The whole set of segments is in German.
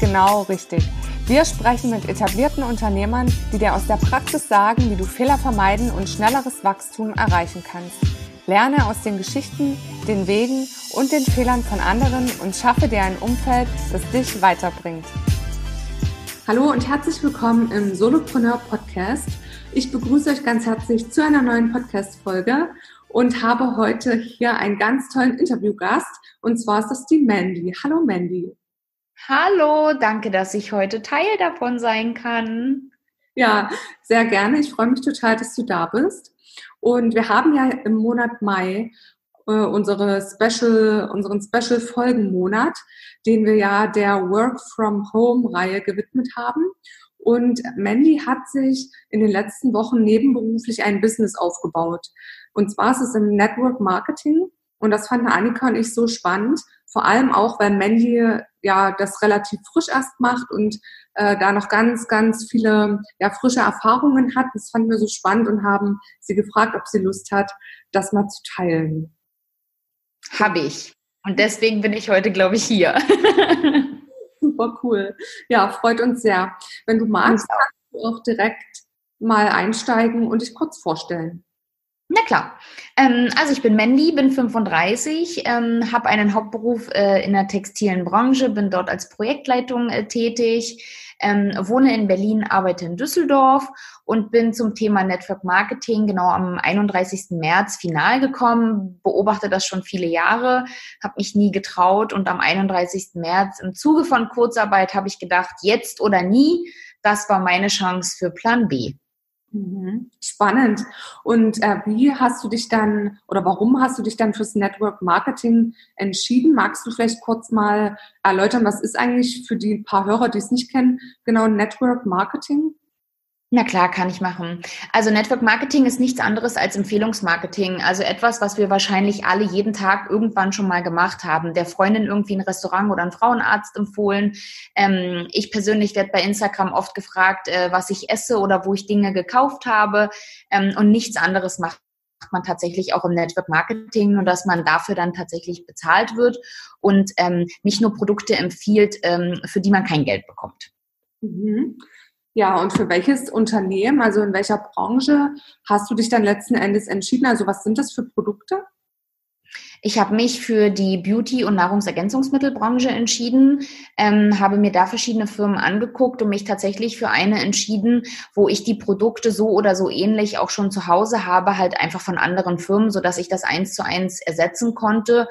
genau richtig. Wir sprechen mit etablierten Unternehmern, die dir aus der Praxis sagen, wie du Fehler vermeiden und schnelleres Wachstum erreichen kannst. Lerne aus den Geschichten, den Wegen und den Fehlern von anderen und schaffe dir ein Umfeld, das dich weiterbringt. Hallo und herzlich willkommen im Solopreneur Podcast. Ich begrüße euch ganz herzlich zu einer neuen Podcast-Folge und habe heute hier einen ganz tollen Interviewgast und zwar ist das die Mandy. Hallo Mandy. Hallo, danke, dass ich heute Teil davon sein kann. Ja, sehr gerne. Ich freue mich total, dass du da bist. Und wir haben ja im Monat Mai äh, unsere Special, unseren Special Folgenmonat, den wir ja der Work from Home Reihe gewidmet haben. Und Mandy hat sich in den letzten Wochen nebenberuflich ein Business aufgebaut. Und zwar ist es im Network Marketing. Und das fanden Annika und ich so spannend. Vor allem auch, weil Mandy ja das relativ frisch erst macht und äh, da noch ganz, ganz viele ja, frische Erfahrungen hat. Das fanden wir so spannend und haben sie gefragt, ob sie Lust hat, das mal zu teilen. Habe ich. Und deswegen bin ich heute, glaube ich, hier. Super cool. Ja, freut uns sehr. Wenn du magst, kannst du auch direkt mal einsteigen und dich kurz vorstellen. Na klar. Ähm, also ich bin Mandy, bin 35, ähm, habe einen Hauptberuf äh, in der textilen Branche, bin dort als Projektleitung äh, tätig, ähm, wohne in Berlin, arbeite in Düsseldorf und bin zum Thema Network Marketing genau am 31. März final gekommen, beobachte das schon viele Jahre, habe mich nie getraut und am 31. März im Zuge von Kurzarbeit habe ich gedacht, jetzt oder nie, das war meine Chance für Plan B. Mhm. Spannend. Und äh, wie hast du dich dann oder warum hast du dich dann fürs Network Marketing entschieden? Magst du vielleicht kurz mal erläutern, was ist eigentlich für die paar Hörer, die es nicht kennen, genau Network Marketing? Na klar, kann ich machen. Also Network Marketing ist nichts anderes als Empfehlungsmarketing. Also etwas, was wir wahrscheinlich alle jeden Tag irgendwann schon mal gemacht haben. Der Freundin irgendwie ein Restaurant oder ein Frauenarzt empfohlen. Ähm, ich persönlich werde bei Instagram oft gefragt, äh, was ich esse oder wo ich Dinge gekauft habe. Ähm, und nichts anderes macht man tatsächlich auch im Network Marketing, nur dass man dafür dann tatsächlich bezahlt wird und ähm, nicht nur Produkte empfiehlt, ähm, für die man kein Geld bekommt. Mhm. Ja, und für welches Unternehmen, also in welcher Branche hast du dich dann letzten Endes entschieden? Also was sind das für Produkte? Ich habe mich für die Beauty- und Nahrungsergänzungsmittelbranche entschieden, ähm, habe mir da verschiedene Firmen angeguckt und mich tatsächlich für eine entschieden, wo ich die Produkte so oder so ähnlich auch schon zu Hause habe, halt einfach von anderen Firmen, so dass ich das eins zu eins ersetzen konnte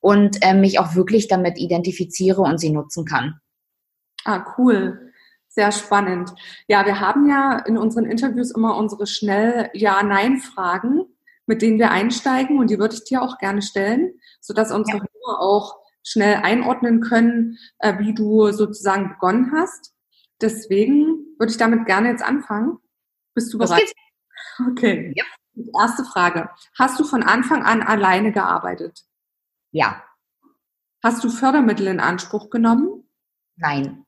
und äh, mich auch wirklich damit identifiziere und sie nutzen kann. Ah, cool. Sehr spannend. Ja, wir haben ja in unseren Interviews immer unsere schnell Ja-Nein-Fragen, mit denen wir einsteigen und die würde ich dir auch gerne stellen, sodass unsere ja. Hörer auch schnell einordnen können, äh, wie du sozusagen begonnen hast. Deswegen würde ich damit gerne jetzt anfangen. Bist du bereit? Okay. Ja. Erste Frage. Hast du von Anfang an alleine gearbeitet? Ja. Hast du Fördermittel in Anspruch genommen? Nein.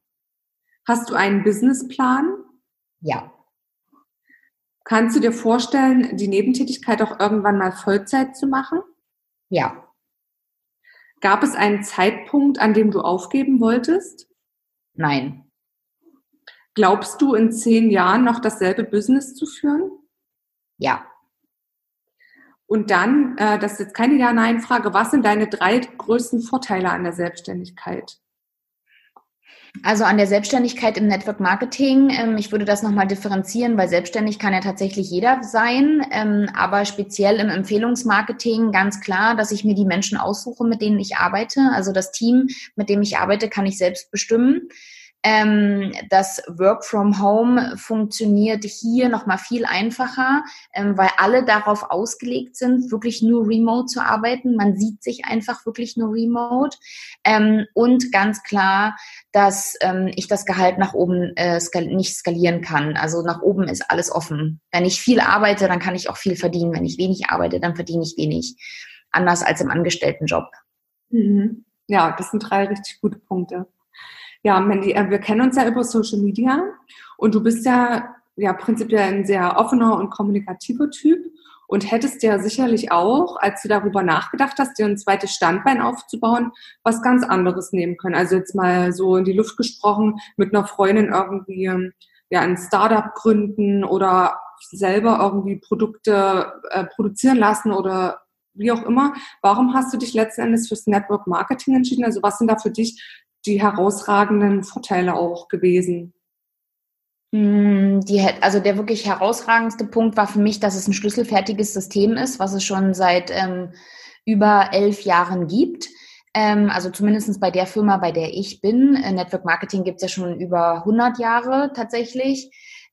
Hast du einen Businessplan? Ja. Kannst du dir vorstellen, die Nebentätigkeit auch irgendwann mal Vollzeit zu machen? Ja. Gab es einen Zeitpunkt, an dem du aufgeben wolltest? Nein. Glaubst du, in zehn Jahren noch dasselbe Business zu führen? Ja. Und dann, äh, das ist jetzt keine Ja-Nein-Frage, was sind deine drei größten Vorteile an der Selbstständigkeit? Also an der Selbstständigkeit im Network Marketing, ähm, ich würde das nochmal differenzieren, weil selbstständig kann ja tatsächlich jeder sein, ähm, aber speziell im Empfehlungsmarketing ganz klar, dass ich mir die Menschen aussuche, mit denen ich arbeite. Also das Team, mit dem ich arbeite, kann ich selbst bestimmen. Ähm, das Work from Home funktioniert hier nochmal viel einfacher, ähm, weil alle darauf ausgelegt sind, wirklich nur remote zu arbeiten. Man sieht sich einfach wirklich nur remote. Ähm, und ganz klar, dass ähm, ich das Gehalt nach oben äh, skal nicht skalieren kann. Also nach oben ist alles offen. Wenn ich viel arbeite, dann kann ich auch viel verdienen. Wenn ich wenig arbeite, dann verdiene ich wenig. Anders als im Angestelltenjob. Mhm. Ja, das sind drei richtig gute Punkte. Ja, Mandy, äh, wir kennen uns ja über Social Media und du bist ja, ja prinzipiell ein sehr offener und kommunikativer Typ und hättest ja sicherlich auch, als du darüber nachgedacht hast, dir ein zweites Standbein aufzubauen, was ganz anderes nehmen können. Also jetzt mal so in die Luft gesprochen, mit einer Freundin irgendwie ja ein Startup gründen oder selber irgendwie Produkte äh, produzieren lassen oder wie auch immer. Warum hast du dich letzten Endes fürs Network Marketing entschieden? Also was sind da für dich die herausragenden Vorteile auch gewesen? Hm, die, also der wirklich herausragendste Punkt war für mich, dass es ein schlüsselfertiges System ist, was es schon seit ähm, über elf Jahren gibt. Ähm, also zumindest bei der Firma, bei der ich bin. Äh, Network Marketing gibt es ja schon über 100 Jahre tatsächlich.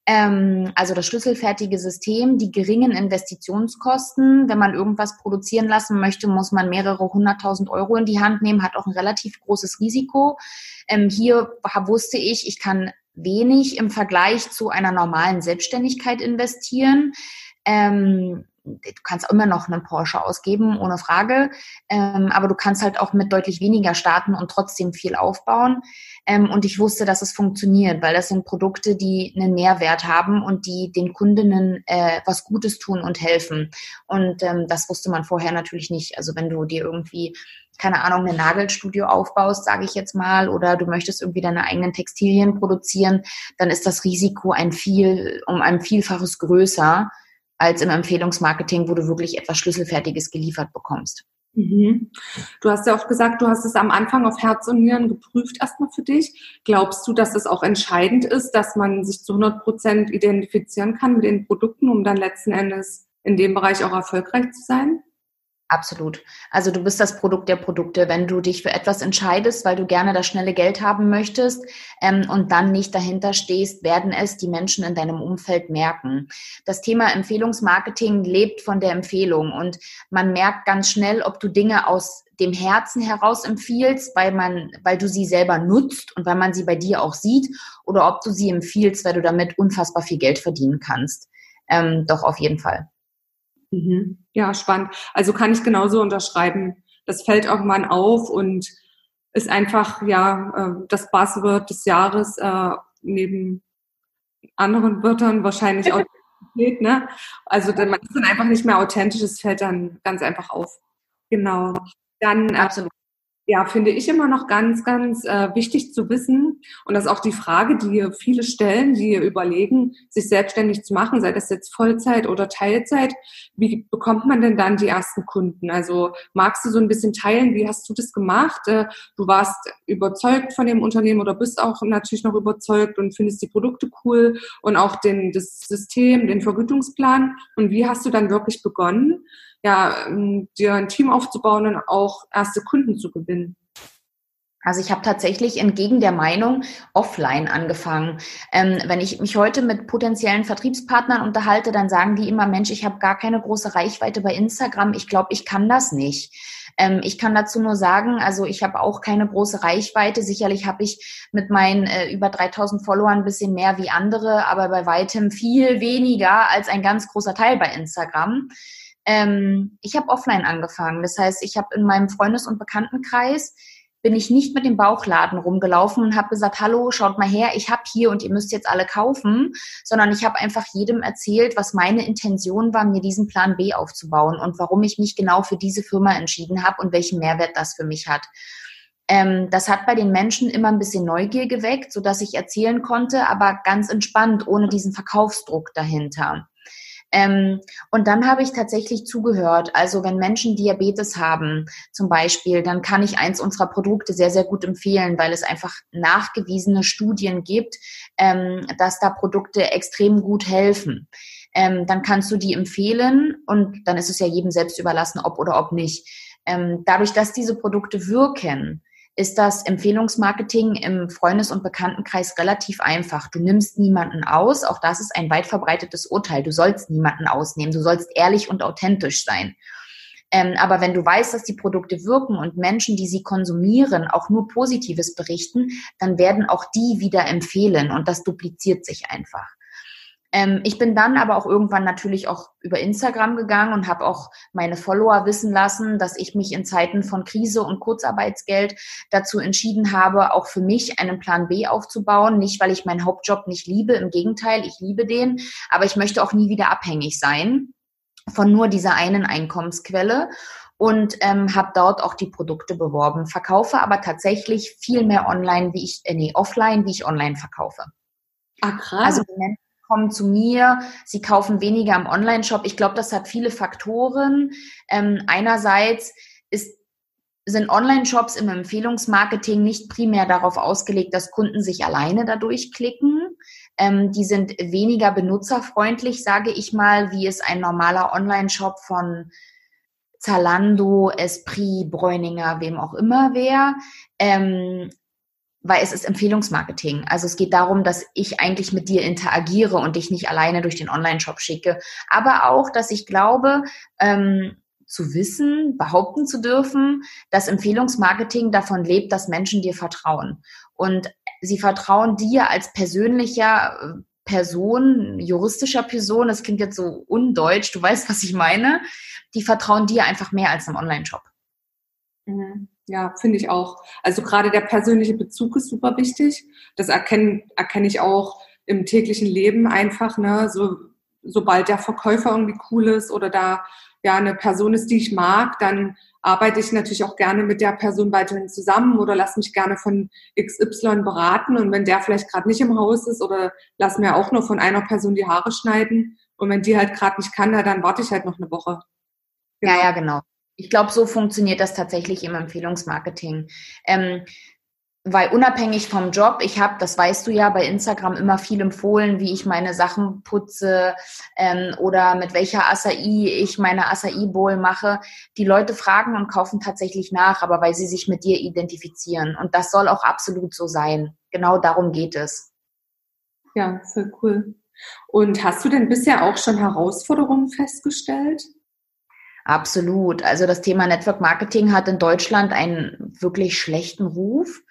Ähm, also das schlüsselfertige System, die geringen Investitionskosten. Wenn man irgendwas produzieren lassen möchte, muss man mehrere hunderttausend Euro in die Hand nehmen, hat auch ein relativ großes Risiko. Ähm, hier wusste ich, ich kann wenig im Vergleich zu einer normalen Selbstständigkeit investieren. Ähm, du kannst immer noch einen Porsche ausgeben, ohne Frage. Ähm, aber du kannst halt auch mit deutlich weniger starten und trotzdem viel aufbauen. Ähm, und ich wusste, dass es funktioniert, weil das sind Produkte, die einen Mehrwert haben und die den Kundinnen äh, was Gutes tun und helfen. Und ähm, das wusste man vorher natürlich nicht. Also wenn du dir irgendwie keine Ahnung, ein Nagelstudio aufbaust, sage ich jetzt mal, oder du möchtest irgendwie deine eigenen Textilien produzieren, dann ist das Risiko ein viel, um ein Vielfaches größer als im Empfehlungsmarketing, wo du wirklich etwas Schlüsselfertiges geliefert bekommst. Mhm. Du hast ja auch gesagt, du hast es am Anfang auf Herz und Nieren geprüft erstmal für dich. Glaubst du, dass es auch entscheidend ist, dass man sich zu 100 Prozent identifizieren kann mit den Produkten, um dann letzten Endes in dem Bereich auch erfolgreich zu sein? Absolut. Also du bist das Produkt der Produkte. Wenn du dich für etwas entscheidest, weil du gerne das schnelle Geld haben möchtest ähm, und dann nicht dahinter stehst, werden es die Menschen in deinem Umfeld merken. Das Thema Empfehlungsmarketing lebt von der Empfehlung und man merkt ganz schnell, ob du Dinge aus dem Herzen heraus empfiehlst, weil man, weil du sie selber nutzt und weil man sie bei dir auch sieht, oder ob du sie empfiehlst, weil du damit unfassbar viel Geld verdienen kannst. Ähm, doch auf jeden Fall. Mhm. Ja, spannend. Also kann ich genauso unterschreiben. Das fällt irgendwann auf und ist einfach ja äh, das Buzzword des Jahres äh, neben anderen Wörtern wahrscheinlich Authentizität. Ne? Also man ist dann einfach nicht mehr authentisch. Es fällt dann ganz einfach auf. Genau. Dann äh, Absolut ja, finde ich immer noch ganz, ganz äh, wichtig zu wissen. Und das ist auch die Frage, die viele stellen, die überlegen, sich selbstständig zu machen, sei das jetzt Vollzeit oder Teilzeit. Wie bekommt man denn dann die ersten Kunden? Also magst du so ein bisschen teilen, wie hast du das gemacht? Äh, du warst überzeugt von dem Unternehmen oder bist auch natürlich noch überzeugt und findest die Produkte cool und auch den, das System, den Vergütungsplan. Und wie hast du dann wirklich begonnen? Ja, ähm, dir ein Team aufzubauen und auch erste Kunden zu gewinnen? Also ich habe tatsächlich entgegen der Meinung offline angefangen. Ähm, wenn ich mich heute mit potenziellen Vertriebspartnern unterhalte, dann sagen die immer, Mensch, ich habe gar keine große Reichweite bei Instagram. Ich glaube, ich kann das nicht. Ähm, ich kann dazu nur sagen, also ich habe auch keine große Reichweite. Sicherlich habe ich mit meinen äh, über 3000 Followern ein bisschen mehr wie andere, aber bei weitem viel weniger als ein ganz großer Teil bei Instagram. Ähm, ich habe offline angefangen. Das heißt, ich habe in meinem Freundes- und Bekanntenkreis bin ich nicht mit dem Bauchladen rumgelaufen und habe gesagt, hallo, schaut mal her, ich habe hier und ihr müsst jetzt alle kaufen, sondern ich habe einfach jedem erzählt, was meine Intention war, mir diesen Plan B aufzubauen und warum ich mich genau für diese Firma entschieden habe und welchen Mehrwert das für mich hat. Ähm, das hat bei den Menschen immer ein bisschen Neugier geweckt, so dass ich erzählen konnte, aber ganz entspannt, ohne diesen Verkaufsdruck dahinter. Ähm, und dann habe ich tatsächlich zugehört. Also wenn Menschen Diabetes haben zum Beispiel, dann kann ich eins unserer Produkte sehr, sehr gut empfehlen, weil es einfach nachgewiesene Studien gibt, ähm, dass da Produkte extrem gut helfen. Ähm, dann kannst du die empfehlen und dann ist es ja jedem selbst überlassen, ob oder ob nicht. Ähm, dadurch, dass diese Produkte wirken, ist das Empfehlungsmarketing im Freundes- und Bekanntenkreis relativ einfach. Du nimmst niemanden aus, auch das ist ein weit verbreitetes Urteil. Du sollst niemanden ausnehmen, du sollst ehrlich und authentisch sein. Ähm, aber wenn du weißt, dass die Produkte wirken und Menschen, die sie konsumieren, auch nur Positives berichten, dann werden auch die wieder empfehlen und das dupliziert sich einfach. Ähm, ich bin dann aber auch irgendwann natürlich auch über Instagram gegangen und habe auch meine Follower wissen lassen, dass ich mich in Zeiten von Krise und Kurzarbeitsgeld dazu entschieden habe, auch für mich einen Plan B aufzubauen. Nicht, weil ich meinen Hauptjob nicht liebe, im Gegenteil, ich liebe den, aber ich möchte auch nie wieder abhängig sein von nur dieser einen Einkommensquelle und ähm, habe dort auch die Produkte beworben, verkaufe aber tatsächlich viel mehr online, wie ich, äh, nee, offline, wie ich online verkaufe. Ah, krass. Also kommen zu mir, sie kaufen weniger im Online-Shop. Ich glaube, das hat viele Faktoren. Ähm, einerseits ist sind Online-Shops im Empfehlungsmarketing nicht primär darauf ausgelegt, dass Kunden sich alleine dadurch klicken, ähm, die sind weniger benutzerfreundlich, sage ich mal, wie es ein normaler Online-Shop von Zalando, Esprit, Bräuninger, wem auch immer wäre. Ähm, weil es ist Empfehlungsmarketing. Also es geht darum, dass ich eigentlich mit dir interagiere und dich nicht alleine durch den Online-Shop schicke. Aber auch, dass ich glaube, ähm, zu wissen, behaupten zu dürfen, dass Empfehlungsmarketing davon lebt, dass Menschen dir vertrauen. Und sie vertrauen dir als persönlicher äh, Person, juristischer Person, das klingt jetzt so undeutsch, du weißt, was ich meine, die vertrauen dir einfach mehr als einem Online-Shop. Mhm. Ja, finde ich auch. Also gerade der persönliche Bezug ist super wichtig. Das erkenne, erkenne ich auch im täglichen Leben einfach, ne? So, sobald der Verkäufer irgendwie cool ist oder da ja eine Person ist, die ich mag, dann arbeite ich natürlich auch gerne mit der Person weiterhin zusammen oder lass mich gerne von XY beraten. Und wenn der vielleicht gerade nicht im Haus ist oder lass mir auch nur von einer Person die Haare schneiden und wenn die halt gerade nicht kann, dann warte ich halt noch eine Woche. Genau. Ja, ja, genau. Ich glaube, so funktioniert das tatsächlich im Empfehlungsmarketing. Ähm, weil unabhängig vom Job, ich habe, das weißt du ja, bei Instagram immer viel empfohlen, wie ich meine Sachen putze ähm, oder mit welcher Acai ich meine Acai Bowl mache. Die Leute fragen und kaufen tatsächlich nach, aber weil sie sich mit dir identifizieren. Und das soll auch absolut so sein. Genau darum geht es. Ja, sehr cool. Und hast du denn bisher auch schon Herausforderungen festgestellt? Absolut. Also das Thema Network Marketing hat in Deutschland einen wirklich schlechten Ruf.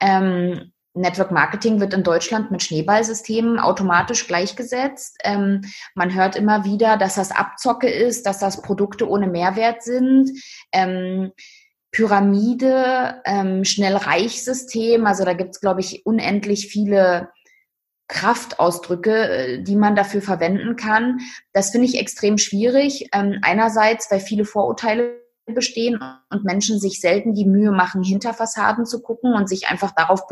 Ähm, Network Marketing wird in Deutschland mit Schneeballsystemen automatisch gleichgesetzt. Ähm, man hört immer wieder, dass das Abzocke ist, dass das Produkte ohne Mehrwert sind. Ähm, Pyramide, ähm, Schnellreichsystem, also da gibt's glaube ich, unendlich viele Kraftausdrücke, äh, die man dafür verwenden kann. Das finde ich extrem schwierig. Ähm, einerseits, weil viele Vorurteile bestehen und Menschen sich selten die Mühe machen, hinter Fassaden zu gucken und sich einfach darauf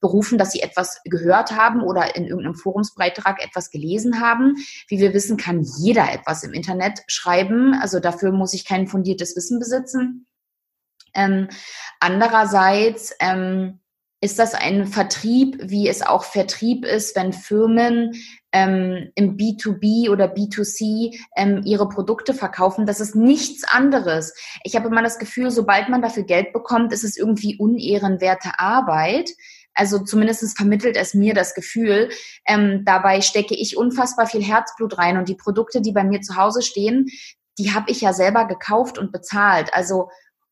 berufen, dass sie etwas gehört haben oder in irgendeinem Forumsbeitrag etwas gelesen haben. Wie wir wissen, kann jeder etwas im Internet schreiben. Also dafür muss ich kein fundiertes Wissen besitzen. Ähm, andererseits ähm, ist das ein Vertrieb, wie es auch Vertrieb ist, wenn Firmen ähm, im B2B oder B2C ähm, ihre Produkte verkaufen. Das ist nichts anderes. Ich habe immer das Gefühl, sobald man dafür Geld bekommt, ist es irgendwie unehrenwerte Arbeit. Also zumindest vermittelt es mir das Gefühl. Ähm, dabei stecke ich unfassbar viel Herzblut rein und die Produkte, die bei mir zu Hause stehen, die habe ich ja selber gekauft und bezahlt. Also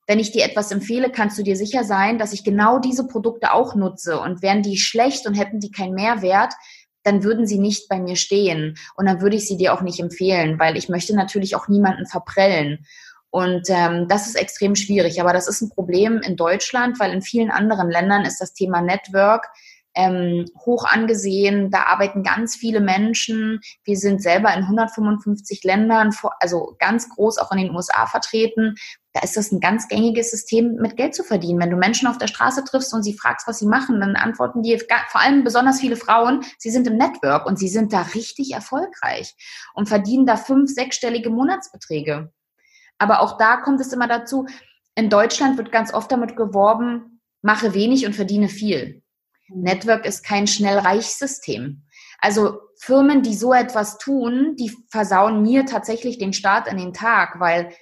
wenn ich dir etwas empfehle, kannst du dir sicher sein, dass ich genau diese Produkte auch nutze. Und wären die schlecht und hätten die keinen Mehrwert, dann würden sie nicht bei mir stehen. Und dann würde ich sie dir auch nicht empfehlen, weil ich möchte natürlich auch niemanden verprellen. Und ähm, das ist extrem schwierig. Aber das ist ein Problem in Deutschland, weil in vielen anderen Ländern ist das Thema Network ähm, hoch angesehen. Da arbeiten ganz viele Menschen. Wir sind selber in 155 Ländern, also ganz groß auch in den USA vertreten. Da ist das ein ganz gängiges System, mit Geld zu verdienen. Wenn du Menschen auf der Straße triffst und sie fragst, was sie machen, dann antworten die, vor allem besonders viele Frauen, sie sind im Network und sie sind da richtig erfolgreich und verdienen da fünf, sechsstellige Monatsbeträge. Aber auch da kommt es immer dazu, in Deutschland wird ganz oft damit geworben, mache wenig und verdiene viel. Network ist kein Schnellreichsystem. Also Firmen, die so etwas tun, die versauen mir tatsächlich den Start in den Tag, weil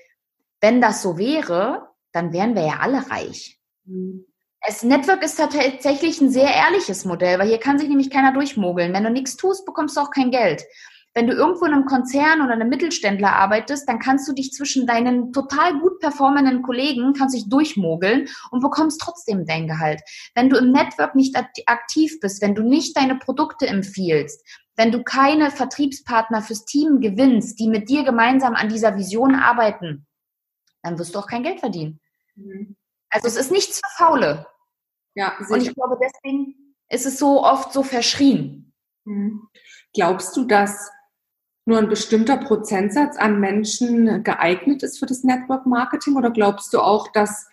wenn das so wäre, dann wären wir ja alle reich. Mhm. Es Network ist tatsächlich ein sehr ehrliches Modell, weil hier kann sich nämlich keiner durchmogeln. Wenn du nichts tust, bekommst du auch kein Geld. Wenn du irgendwo in einem Konzern oder einem Mittelständler arbeitest, dann kannst du dich zwischen deinen total gut performenden Kollegen, kannst dich durchmogeln und bekommst trotzdem dein Gehalt. Wenn du im Network nicht aktiv bist, wenn du nicht deine Produkte empfiehlst, wenn du keine Vertriebspartner fürs Team gewinnst, die mit dir gemeinsam an dieser Vision arbeiten, dann wirst du auch kein Geld verdienen. Mhm. Also es ist nichts für Faule. Ja, sicher. Und ich glaube, deswegen ist es so oft so verschrien. Mhm. Glaubst du, dass nur ein bestimmter Prozentsatz an Menschen geeignet ist für das Network Marketing oder glaubst du auch, dass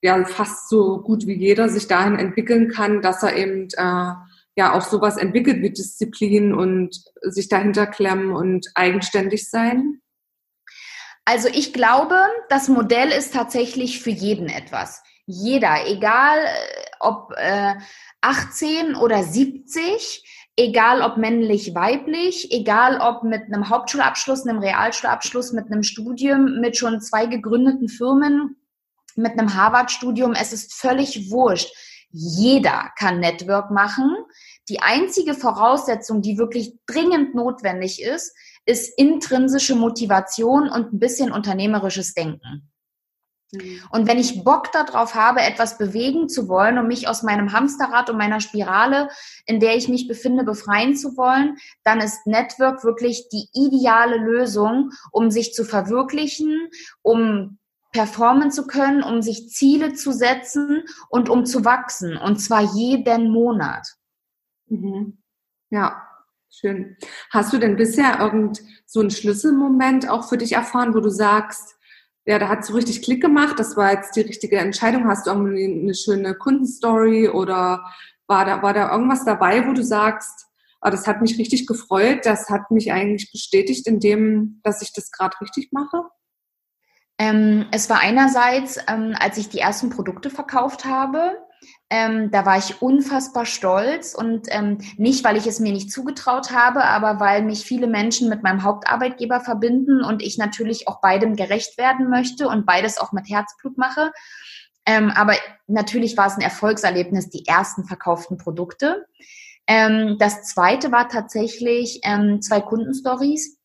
ja fast so gut wie jeder sich dahin entwickeln kann, dass er eben äh, ja auch sowas entwickelt wie Disziplin und sich dahinter klemmen und eigenständig sein? Also ich glaube, das Modell ist tatsächlich für jeden etwas. Jeder, egal äh, ob äh, 18 oder 70, egal ob männlich, weiblich, egal ob mit einem Hauptschulabschluss, einem Realschulabschluss, mit einem Studium, mit schon zwei gegründeten Firmen, mit einem Harvard-Studium, es ist völlig wurscht. Jeder kann Network machen. Die einzige Voraussetzung, die wirklich dringend notwendig ist, ist intrinsische Motivation und ein bisschen unternehmerisches Denken. Mhm. Und wenn ich Bock darauf habe, etwas bewegen zu wollen und mich aus meinem Hamsterrad und meiner Spirale, in der ich mich befinde, befreien zu wollen, dann ist Network wirklich die ideale Lösung, um sich zu verwirklichen, um performen zu können, um sich Ziele zu setzen und um zu wachsen. Und zwar jeden Monat. Mhm. Ja, schön. Hast du denn bisher irgend so einen Schlüsselmoment auch für dich erfahren, wo du sagst, ja, da hat so richtig Klick gemacht, das war jetzt die richtige Entscheidung. Hast du irgendwie eine schöne Kundenstory oder war da, war da irgendwas dabei, wo du sagst, oh, das hat mich richtig gefreut, das hat mich eigentlich bestätigt in dem, dass ich das gerade richtig mache? Ähm, es war einerseits, ähm, als ich die ersten Produkte verkauft habe, ähm, da war ich unfassbar stolz und ähm, nicht, weil ich es mir nicht zugetraut habe, aber weil mich viele Menschen mit meinem Hauptarbeitgeber verbinden und ich natürlich auch beidem gerecht werden möchte und beides auch mit Herzblut mache. Ähm, aber natürlich war es ein Erfolgserlebnis, die ersten verkauften Produkte. Ähm, das zweite war tatsächlich ähm, zwei Kundenstories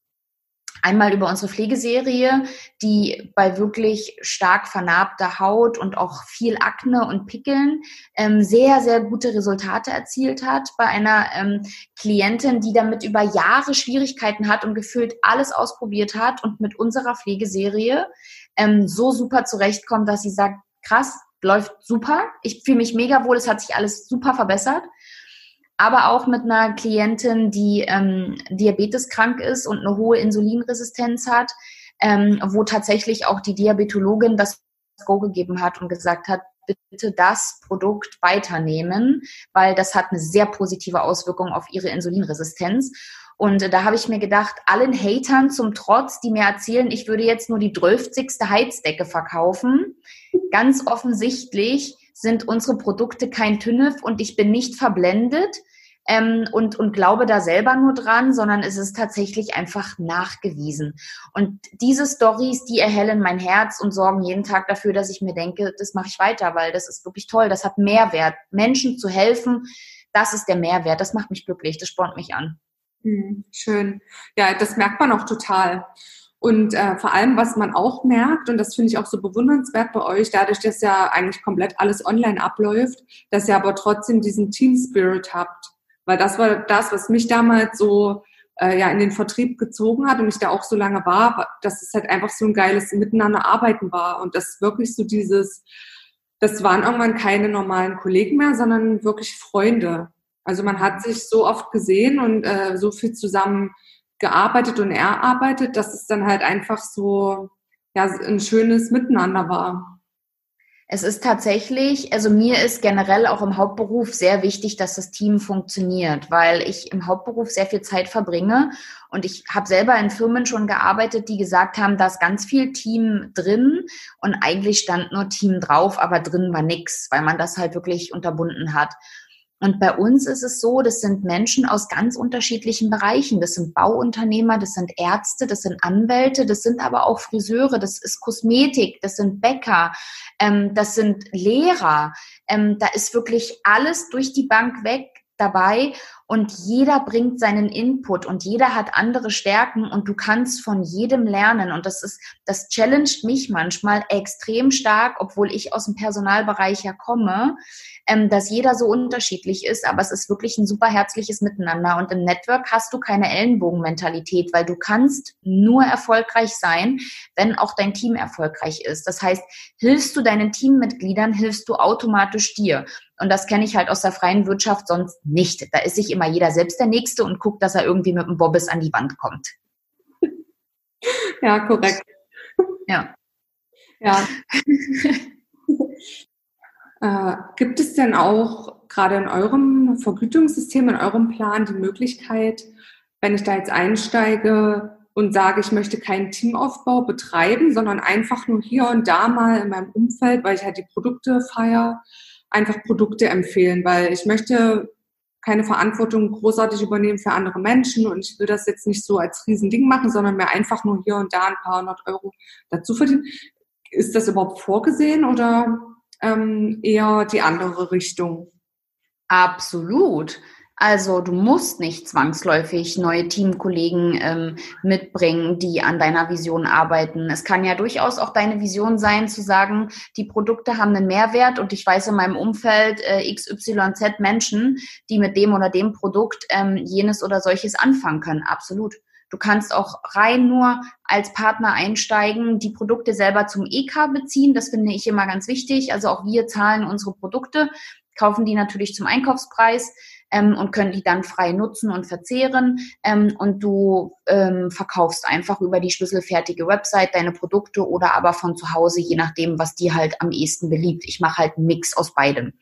Einmal über unsere Pflegeserie, die bei wirklich stark vernarbter Haut und auch viel Akne und Pickeln ähm, sehr, sehr gute Resultate erzielt hat. Bei einer ähm, Klientin, die damit über Jahre Schwierigkeiten hat und gefühlt alles ausprobiert hat und mit unserer Pflegeserie ähm, so super zurechtkommt, dass sie sagt, krass, läuft super. Ich fühle mich mega wohl, es hat sich alles super verbessert aber auch mit einer Klientin, die ähm, diabeteskrank ist und eine hohe Insulinresistenz hat, ähm, wo tatsächlich auch die Diabetologin das Go gegeben hat und gesagt hat, bitte das Produkt weiternehmen, weil das hat eine sehr positive Auswirkung auf ihre Insulinresistenz. Und äh, da habe ich mir gedacht, allen Hatern zum Trotz, die mir erzählen, ich würde jetzt nur die drölfzigste Heizdecke verkaufen, ganz offensichtlich sind unsere Produkte kein TÜNEF und ich bin nicht verblendet ähm, und, und glaube da selber nur dran, sondern es ist tatsächlich einfach nachgewiesen. Und diese Stories, die erhellen mein Herz und sorgen jeden Tag dafür, dass ich mir denke, das mache ich weiter, weil das ist wirklich toll, das hat Mehrwert. Menschen zu helfen, das ist der Mehrwert, das macht mich glücklich, das spornt mich an. Hm, schön. Ja, das merkt man auch total. Und äh, vor allem, was man auch merkt, und das finde ich auch so bewundernswert bei euch, dadurch, dass ja eigentlich komplett alles online abläuft, dass ihr aber trotzdem diesen Team Spirit habt. Weil das war das, was mich damals so äh, ja in den Vertrieb gezogen hat und ich da auch so lange war, dass es halt einfach so ein geiles Miteinander arbeiten war und das wirklich so dieses, das waren irgendwann keine normalen Kollegen mehr, sondern wirklich Freunde. Also man hat sich so oft gesehen und äh, so viel zusammen gearbeitet und erarbeitet, dass es dann halt einfach so ja, ein schönes Miteinander war. Es ist tatsächlich, also mir ist generell auch im Hauptberuf sehr wichtig, dass das Team funktioniert, weil ich im Hauptberuf sehr viel Zeit verbringe und ich habe selber in Firmen schon gearbeitet, die gesagt haben, da ist ganz viel Team drin und eigentlich stand nur Team drauf, aber drin war nix, weil man das halt wirklich unterbunden hat. Und bei uns ist es so, das sind Menschen aus ganz unterschiedlichen Bereichen. Das sind Bauunternehmer, das sind Ärzte, das sind Anwälte, das sind aber auch Friseure, das ist Kosmetik, das sind Bäcker, ähm, das sind Lehrer. Ähm, da ist wirklich alles durch die Bank weg dabei und jeder bringt seinen Input und jeder hat andere Stärken und du kannst von jedem lernen und das ist, das challenged mich manchmal extrem stark, obwohl ich aus dem Personalbereich ja komme, ähm, dass jeder so unterschiedlich ist, aber es ist wirklich ein super herzliches Miteinander und im Network hast du keine Ellenbogenmentalität, weil du kannst nur erfolgreich sein, wenn auch dein Team erfolgreich ist. Das heißt, hilfst du deinen Teammitgliedern, hilfst du automatisch dir. Und das kenne ich halt aus der freien Wirtschaft sonst nicht. Da ist sich immer jeder selbst der Nächste und guckt, dass er irgendwie mit dem Bobbes an die Wand kommt. Ja, korrekt. Ja. Ja. äh, gibt es denn auch gerade in eurem Vergütungssystem, in eurem Plan die Möglichkeit, wenn ich da jetzt einsteige und sage, ich möchte keinen Teamaufbau betreiben, sondern einfach nur hier und da mal in meinem Umfeld, weil ich halt die Produkte feiere, einfach Produkte empfehlen, weil ich möchte keine Verantwortung großartig übernehmen für andere Menschen und ich will das jetzt nicht so als Riesending machen, sondern mir einfach nur hier und da ein paar hundert Euro dazu verdienen. Ist das überhaupt vorgesehen oder ähm, eher die andere Richtung? Absolut. Also du musst nicht zwangsläufig neue Teamkollegen ähm, mitbringen, die an deiner Vision arbeiten. Es kann ja durchaus auch deine Vision sein, zu sagen, die Produkte haben einen Mehrwert und ich weiß in meinem Umfeld äh, XYZ Menschen, die mit dem oder dem Produkt ähm, jenes oder solches anfangen können. Absolut. Du kannst auch rein nur als Partner einsteigen, die Produkte selber zum EK beziehen. Das finde ich immer ganz wichtig. Also auch wir zahlen unsere Produkte, kaufen die natürlich zum Einkaufspreis ähm, und können die dann frei nutzen und verzehren. Ähm, und du ähm, verkaufst einfach über die schlüsselfertige Website deine Produkte oder aber von zu Hause, je nachdem, was dir halt am ehesten beliebt. Ich mache halt einen Mix aus beidem.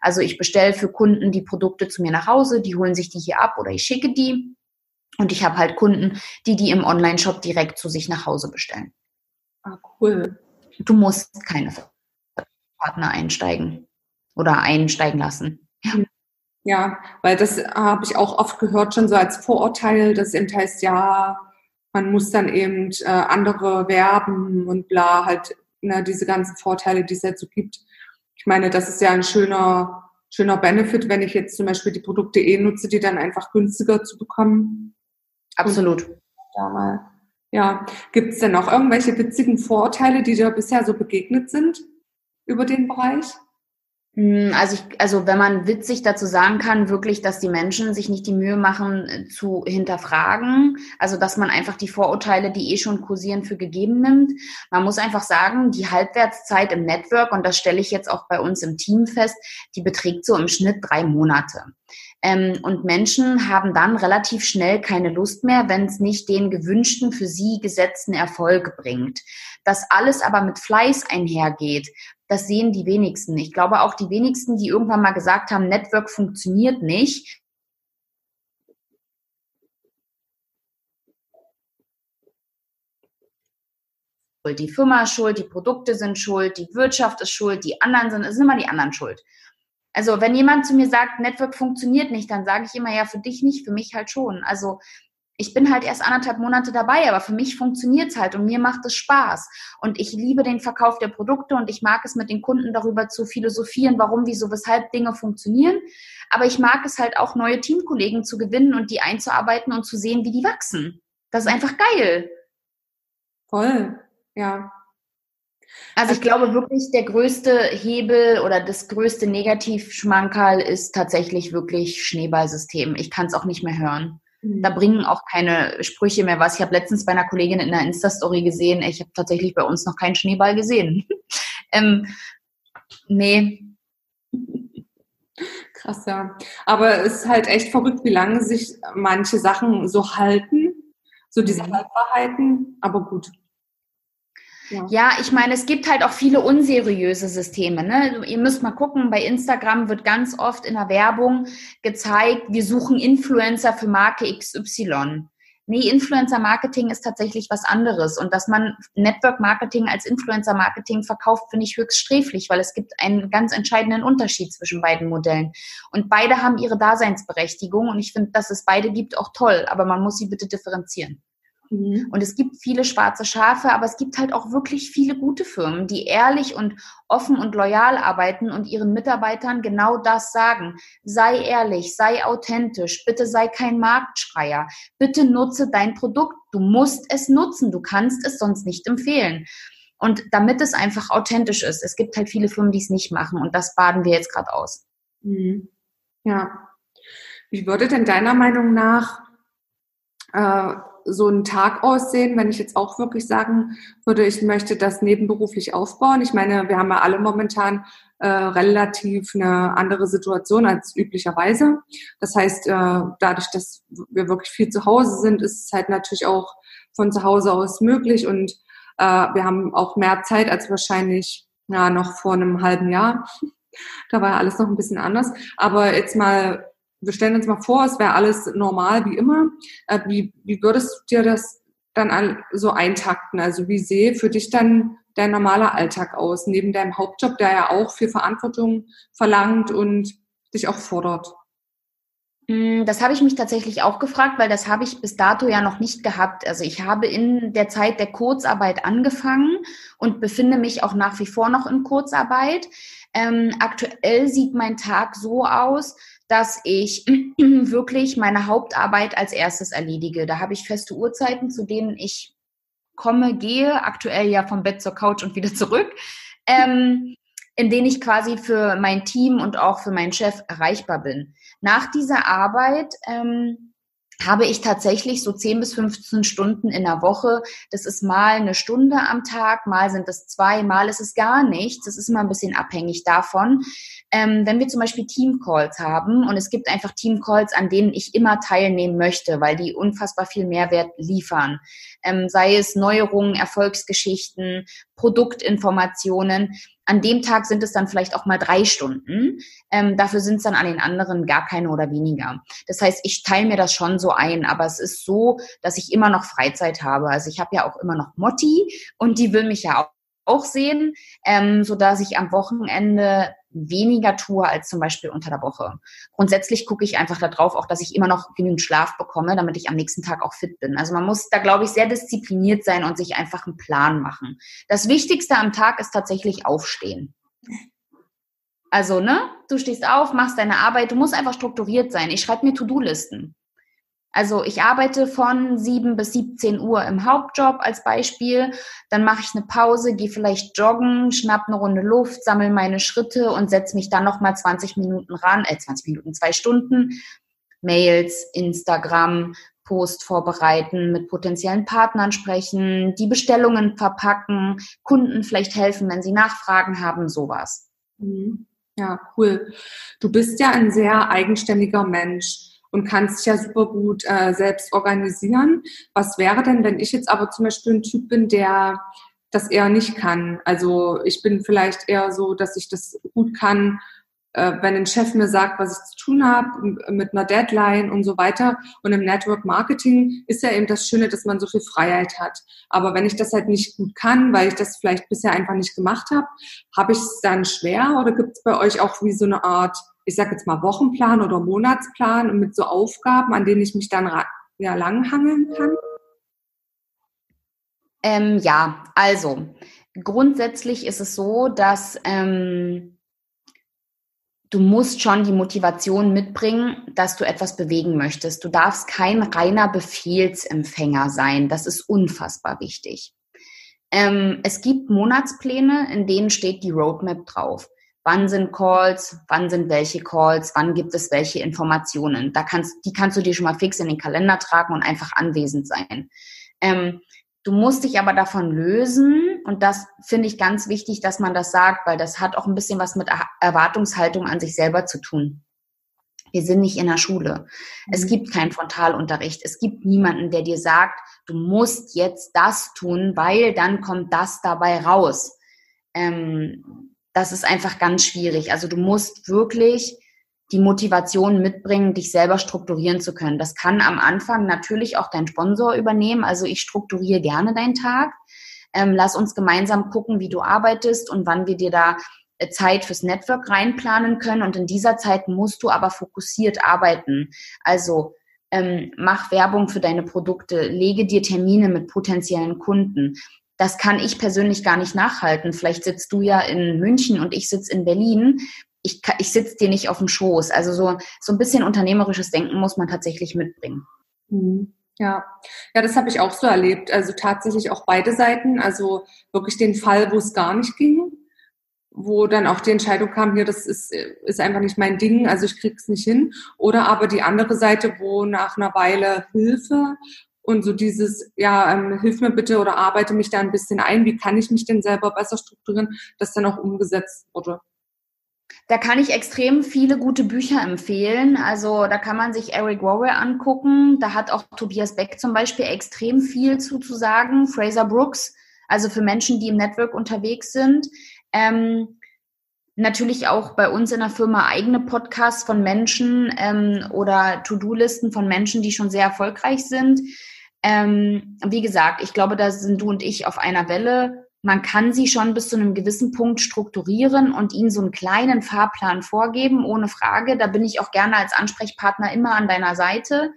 Also ich bestelle für Kunden die Produkte zu mir nach Hause, die holen sich die hier ab oder ich schicke die. Und ich habe halt Kunden, die die im Online-Shop direkt zu sich nach Hause bestellen. Ah, cool. Du musst keine Partner einsteigen oder einsteigen lassen. Ja. Ja, weil das habe ich auch oft gehört, schon so als Vorurteil, dass eben heißt, ja, man muss dann eben äh, andere werben und bla, halt ne, diese ganzen Vorteile, die es jetzt so gibt. Ich meine, das ist ja ein schöner, schöner Benefit, wenn ich jetzt zum Beispiel die Produkte eh nutze, die dann einfach günstiger zu bekommen. Absolut. Ja, mal. Ja, gibt es denn noch irgendwelche witzigen Vorurteile, die dir bisher so begegnet sind über den Bereich? Hm, also, ich, also wenn man witzig dazu sagen kann, wirklich, dass die Menschen sich nicht die Mühe machen äh, zu hinterfragen, also dass man einfach die Vorurteile, die eh schon kursieren, für gegeben nimmt. Man muss einfach sagen, die Halbwertszeit im Network, und das stelle ich jetzt auch bei uns im Team fest, die beträgt so im Schnitt drei Monate. Ähm, und Menschen haben dann relativ schnell keine Lust mehr, wenn es nicht den gewünschten, für sie gesetzten Erfolg bringt. Das alles aber mit Fleiß einhergeht, das sehen die wenigsten. Ich glaube auch die wenigsten, die irgendwann mal gesagt haben, Network funktioniert nicht. Die Firma ist schuld, die Produkte sind schuld, die Wirtschaft ist schuld, die anderen sind, es sind immer die anderen schuld. Also wenn jemand zu mir sagt, Network funktioniert nicht, dann sage ich immer, ja, für dich nicht, für mich halt schon. Also ich bin halt erst anderthalb Monate dabei, aber für mich funktioniert's halt und mir macht es Spaß. Und ich liebe den Verkauf der Produkte und ich mag es mit den Kunden darüber zu philosophieren, warum, wieso, weshalb Dinge funktionieren. Aber ich mag es halt auch, neue Teamkollegen zu gewinnen und die einzuarbeiten und zu sehen, wie die wachsen. Das ist einfach geil. Voll, ja. Also ich glaube wirklich, der größte Hebel oder das größte Negativschmankerl ist tatsächlich wirklich Schneeballsystem. Ich kann es auch nicht mehr hören. Da mhm. bringen auch keine Sprüche mehr was. Ich habe letztens bei einer Kollegin in einer Insta-Story gesehen, ich habe tatsächlich bei uns noch keinen Schneeball gesehen. ähm, nee. Krass, ja. Aber es ist halt echt verrückt, wie lange sich manche Sachen so halten, so diese mhm. Halbwahrheiten, aber gut. Ja. ja. ich meine, es gibt halt auch viele unseriöse Systeme. Ne? Ihr müsst mal gucken, bei Instagram wird ganz oft in der Werbung gezeigt, wir suchen Influencer für Marke XY. Nee, Influencer-Marketing ist tatsächlich was anderes. Und dass man Network-Marketing als Influencer-Marketing verkauft, finde ich höchst sträflich, weil es gibt einen ganz entscheidenden Unterschied zwischen beiden Modellen. Und beide haben ihre Daseinsberechtigung. Und ich finde, dass es beide gibt, auch toll. Aber man muss sie bitte differenzieren. Mhm. Und es gibt viele schwarze Schafe, aber es gibt halt auch wirklich viele gute Firmen, die ehrlich und offen und loyal arbeiten und ihren Mitarbeitern genau das sagen. Sei ehrlich, sei authentisch, bitte sei kein Marktschreier, bitte nutze dein Produkt. Du musst es nutzen, du kannst es sonst nicht empfehlen. Und damit es einfach authentisch ist, es gibt halt viele Firmen, die es nicht machen und das baden wir jetzt gerade aus. Mhm. Ja. Wie würde denn deiner Meinung nach äh, so ein Tag aussehen, wenn ich jetzt auch wirklich sagen würde, ich möchte das nebenberuflich aufbauen? Ich meine, wir haben ja alle momentan äh, relativ eine andere Situation als üblicherweise. Das heißt, äh, dadurch, dass wir wirklich viel zu Hause sind, ist es halt natürlich auch von zu Hause aus möglich und äh, wir haben auch mehr Zeit als wahrscheinlich ja, noch vor einem halben Jahr. Da war ja alles noch ein bisschen anders. Aber jetzt mal wir stellen uns mal vor, es wäre alles normal wie immer. Äh, wie, wie würdest du dir das dann so eintakten? Also wie sehe für dich dann dein normaler Alltag aus, neben deinem Hauptjob, der ja auch viel Verantwortung verlangt und dich auch fordert? Mm, das habe ich mich tatsächlich auch gefragt, weil das habe ich bis dato ja noch nicht gehabt. Also ich habe in der Zeit der Kurzarbeit angefangen und befinde mich auch nach wie vor noch in Kurzarbeit. Ähm, aktuell sieht mein Tag so aus, dass ich wirklich meine Hauptarbeit als erstes erledige. Da habe ich feste Uhrzeiten, zu denen ich komme, gehe, aktuell ja vom Bett zur Couch und wieder zurück, ähm, in denen ich quasi für mein Team und auch für meinen Chef erreichbar bin. Nach dieser Arbeit ähm, habe ich tatsächlich so 10 bis 15 Stunden in der Woche. Das ist mal eine Stunde am Tag, mal sind es zwei, mal ist es gar nichts. Das ist immer ein bisschen abhängig davon. Ähm, wenn wir zum Beispiel Teamcalls haben und es gibt einfach Teamcalls, an denen ich immer teilnehmen möchte, weil die unfassbar viel Mehrwert liefern. Ähm, sei es Neuerungen, Erfolgsgeschichten, Produktinformationen an dem Tag sind es dann vielleicht auch mal drei Stunden. Ähm, dafür sind es dann an den anderen gar keine oder weniger. Das heißt, ich teile mir das schon so ein, aber es ist so, dass ich immer noch Freizeit habe. Also ich habe ja auch immer noch Motti und die will mich ja auch auch sehen, ähm, so dass ich am Wochenende weniger tue als zum Beispiel unter der Woche. Grundsätzlich gucke ich einfach darauf, auch dass ich immer noch genügend Schlaf bekomme, damit ich am nächsten Tag auch fit bin. Also man muss da, glaube ich, sehr diszipliniert sein und sich einfach einen Plan machen. Das Wichtigste am Tag ist tatsächlich aufstehen. Also, ne, du stehst auf, machst deine Arbeit, du musst einfach strukturiert sein. Ich schreibe mir To-Do-Listen. Also ich arbeite von 7 bis 17 Uhr im Hauptjob als Beispiel. Dann mache ich eine Pause, gehe vielleicht joggen, schnapp eine Runde Luft, sammle meine Schritte und setze mich dann nochmal 20 Minuten ran, äh 20 Minuten, zwei Stunden. Mails, Instagram, Post vorbereiten, mit potenziellen Partnern sprechen, die Bestellungen verpacken, Kunden vielleicht helfen, wenn sie Nachfragen haben, sowas. Mhm. Ja, cool. Du bist ja ein sehr eigenständiger Mensch und kannst dich ja super gut äh, selbst organisieren. Was wäre denn, wenn ich jetzt aber zum Beispiel ein Typ bin, der das eher nicht kann? Also ich bin vielleicht eher so, dass ich das gut kann, äh, wenn ein Chef mir sagt, was ich zu tun habe, mit einer Deadline und so weiter. Und im Network Marketing ist ja eben das Schöne, dass man so viel Freiheit hat. Aber wenn ich das halt nicht gut kann, weil ich das vielleicht bisher einfach nicht gemacht habe, habe ich es dann schwer oder gibt es bei euch auch wie so eine Art ich sage jetzt mal Wochenplan oder Monatsplan und mit so Aufgaben, an denen ich mich dann ja, langhangeln kann? Ähm, ja, also grundsätzlich ist es so, dass ähm, du musst schon die Motivation mitbringen, dass du etwas bewegen möchtest. Du darfst kein reiner Befehlsempfänger sein. Das ist unfassbar wichtig. Ähm, es gibt Monatspläne, in denen steht die Roadmap drauf wann sind Calls, wann sind welche Calls, wann gibt es welche Informationen. Da kannst, die kannst du dir schon mal fix in den Kalender tragen und einfach anwesend sein. Ähm, du musst dich aber davon lösen und das finde ich ganz wichtig, dass man das sagt, weil das hat auch ein bisschen was mit Erwartungshaltung an sich selber zu tun. Wir sind nicht in der Schule. Es mhm. gibt keinen Frontalunterricht. Es gibt niemanden, der dir sagt, du musst jetzt das tun, weil dann kommt das dabei raus. Ähm, das ist einfach ganz schwierig. Also du musst wirklich die Motivation mitbringen, dich selber strukturieren zu können. Das kann am Anfang natürlich auch dein Sponsor übernehmen. Also ich strukturiere gerne deinen Tag. Ähm, lass uns gemeinsam gucken, wie du arbeitest und wann wir dir da äh, Zeit fürs Network reinplanen können. Und in dieser Zeit musst du aber fokussiert arbeiten. Also ähm, mach Werbung für deine Produkte, lege dir Termine mit potenziellen Kunden. Das kann ich persönlich gar nicht nachhalten. Vielleicht sitzt du ja in München und ich sitze in Berlin. Ich, ich sitze dir nicht auf dem Schoß. Also so, so ein bisschen unternehmerisches Denken muss man tatsächlich mitbringen. Mhm. Ja, ja, das habe ich auch so erlebt. Also tatsächlich auch beide Seiten. Also wirklich den Fall, wo es gar nicht ging, wo dann auch die Entscheidung kam, hier, das ist, ist einfach nicht mein Ding, also ich krieg's nicht hin. Oder aber die andere Seite, wo nach einer Weile Hilfe und so dieses, ja, ähm, hilf mir bitte oder arbeite mich da ein bisschen ein, wie kann ich mich denn selber besser strukturieren, das dann auch umgesetzt wurde. Da kann ich extrem viele gute Bücher empfehlen. Also da kann man sich Eric Warrior angucken. Da hat auch Tobias Beck zum Beispiel extrem viel zu, zu sagen. Fraser Brooks, also für Menschen, die im Network unterwegs sind. Ähm, natürlich auch bei uns in der Firma eigene Podcasts von Menschen ähm, oder To-Do-Listen von Menschen, die schon sehr erfolgreich sind. Ähm, wie gesagt, ich glaube, da sind du und ich auf einer Welle. Man kann sie schon bis zu einem gewissen Punkt strukturieren und ihnen so einen kleinen Fahrplan vorgeben, ohne Frage. Da bin ich auch gerne als Ansprechpartner immer an deiner Seite.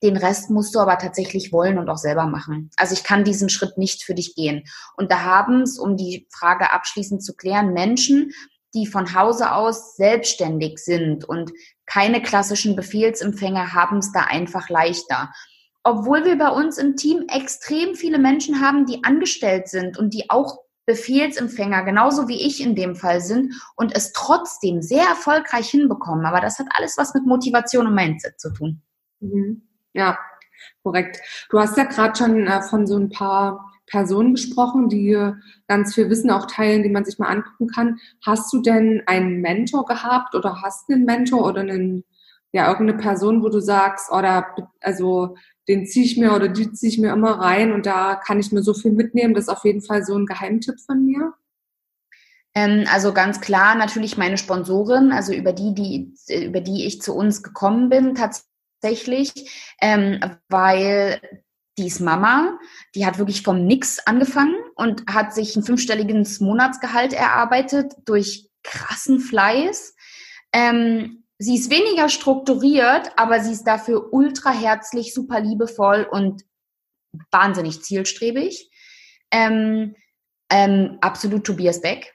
Den Rest musst du aber tatsächlich wollen und auch selber machen. Also ich kann diesen Schritt nicht für dich gehen. Und da haben es, um die Frage abschließend zu klären, Menschen, die von Hause aus selbstständig sind und keine klassischen Befehlsempfänger haben es da einfach leichter. Obwohl wir bei uns im Team extrem viele Menschen haben, die angestellt sind und die auch Befehlsempfänger, genauso wie ich in dem Fall sind und es trotzdem sehr erfolgreich hinbekommen. Aber das hat alles was mit Motivation und Mindset zu tun. Mhm. Ja, korrekt. Du hast ja gerade schon äh, von so ein paar Personen gesprochen, die ganz viel Wissen auch teilen, die man sich mal angucken kann. Hast du denn einen Mentor gehabt oder hast einen Mentor oder einen, ja, irgendeine Person, wo du sagst, oder also den ziehe ich mir oder die ziehe ich mir immer rein und da kann ich mir so viel mitnehmen. Das ist auf jeden Fall so ein Geheimtipp von mir. Ähm, also ganz klar natürlich meine Sponsorin, also über die, die, über die ich zu uns gekommen bin, tatsächlich ähm, weil die ist Mama, die hat wirklich vom Nix angefangen und hat sich ein fünfstelliges Monatsgehalt erarbeitet durch krassen Fleiß. Ähm, sie ist weniger strukturiert, aber sie ist dafür ultra herzlich, super liebevoll und wahnsinnig zielstrebig. Ähm, ähm, absolut Tobias Beck.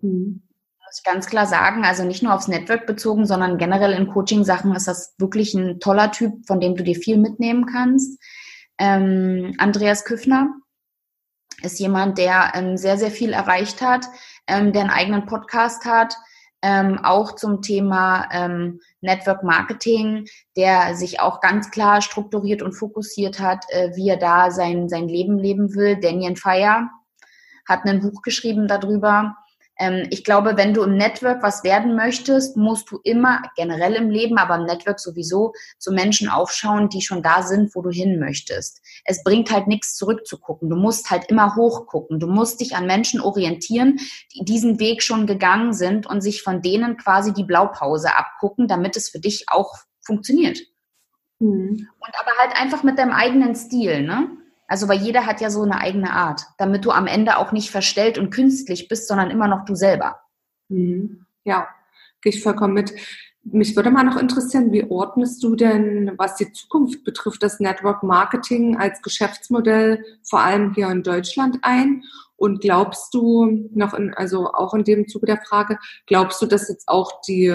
Mhm muss ich ganz klar sagen. Also nicht nur aufs Network bezogen, sondern generell in Coaching-Sachen ist das wirklich ein toller Typ, von dem du dir viel mitnehmen kannst. Ähm, Andreas Küffner ist jemand, der ähm, sehr, sehr viel erreicht hat, ähm, der einen eigenen Podcast hat, ähm, auch zum Thema ähm, Network Marketing, der sich auch ganz klar strukturiert und fokussiert hat, äh, wie er da sein, sein Leben leben will. Daniel Fire hat ein Buch geschrieben darüber. Ähm, ich glaube, wenn du im Network was werden möchtest, musst du immer generell im Leben, aber im Network sowieso zu Menschen aufschauen, die schon da sind, wo du hin möchtest. Es bringt halt nichts zurückzugucken. Du musst halt immer hochgucken. Du musst dich an Menschen orientieren, die diesen Weg schon gegangen sind und sich von denen quasi die Blaupause abgucken, damit es für dich auch funktioniert. Mhm. Und aber halt einfach mit deinem eigenen Stil, ne? Also, weil jeder hat ja so eine eigene Art, damit du am Ende auch nicht verstellt und künstlich bist, sondern immer noch du selber. Mhm. Ja, gehe ich vollkommen mit. Mich würde mal noch interessieren, wie ordnest du denn, was die Zukunft betrifft, das Network Marketing als Geschäftsmodell, vor allem hier in Deutschland ein? Und glaubst du noch in, also auch in dem Zuge der Frage, glaubst du, dass jetzt auch die